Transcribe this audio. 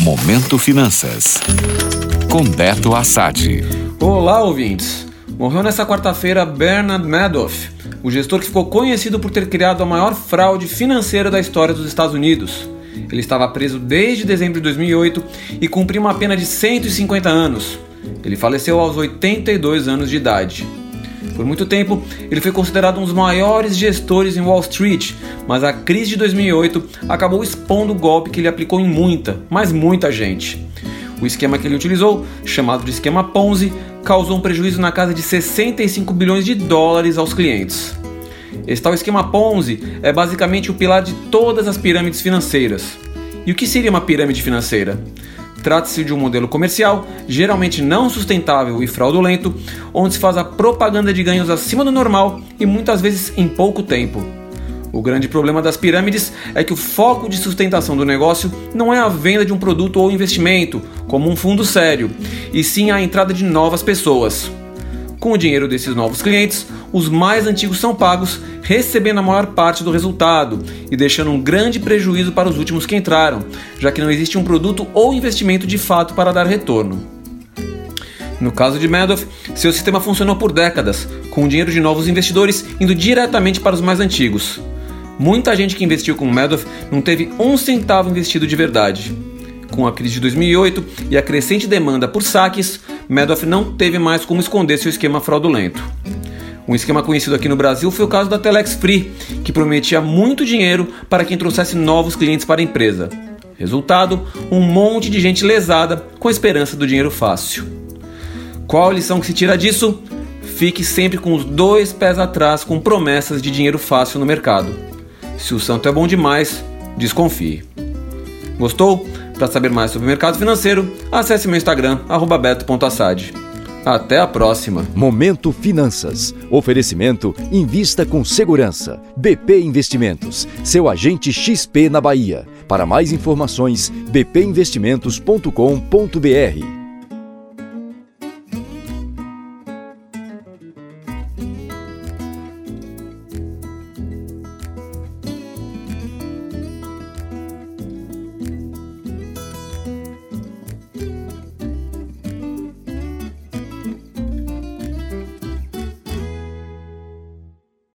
Momento Finanças. Com Beto Assad. Olá, ouvintes. Morreu nessa quarta-feira Bernard Madoff, o gestor que ficou conhecido por ter criado a maior fraude financeira da história dos Estados Unidos. Ele estava preso desde dezembro de 2008 e cumpriu uma pena de 150 anos. Ele faleceu aos 82 anos de idade. Por muito tempo, ele foi considerado um dos maiores gestores em Wall Street, mas a crise de 2008 acabou expondo o golpe que ele aplicou em muita, mas muita gente. O esquema que ele utilizou, chamado de esquema Ponzi, causou um prejuízo na casa de 65 bilhões de dólares aos clientes. Esse tal esquema Ponzi é basicamente o pilar de todas as pirâmides financeiras. E o que seria uma pirâmide financeira? Trata-se de um modelo comercial, geralmente não sustentável e fraudulento, onde se faz a propaganda de ganhos acima do normal e muitas vezes em pouco tempo. O grande problema das pirâmides é que o foco de sustentação do negócio não é a venda de um produto ou investimento, como um fundo sério, e sim a entrada de novas pessoas. Com o dinheiro desses novos clientes, os mais antigos são pagos, recebendo a maior parte do resultado e deixando um grande prejuízo para os últimos que entraram, já que não existe um produto ou investimento de fato para dar retorno. No caso de Madoff, seu sistema funcionou por décadas, com o dinheiro de novos investidores indo diretamente para os mais antigos. Muita gente que investiu com Madoff não teve um centavo investido de verdade. Com a crise de 2008 e a crescente demanda por saques, Madoff não teve mais como esconder seu esquema fraudulento. Um esquema conhecido aqui no Brasil foi o caso da Telex Free, que prometia muito dinheiro para quem trouxesse novos clientes para a empresa. Resultado: um monte de gente lesada com a esperança do dinheiro fácil. Qual a lição que se tira disso? Fique sempre com os dois pés atrás com promessas de dinheiro fácil no mercado. Se o santo é bom demais, desconfie. Gostou? Para saber mais sobre o mercado financeiro, acesse meu Instagram, beto.assad. Até a próxima. Momento Finanças. Oferecimento Invista com Segurança. BP Investimentos. Seu agente XP na Bahia. Para mais informações, bpinvestimentos.com.br.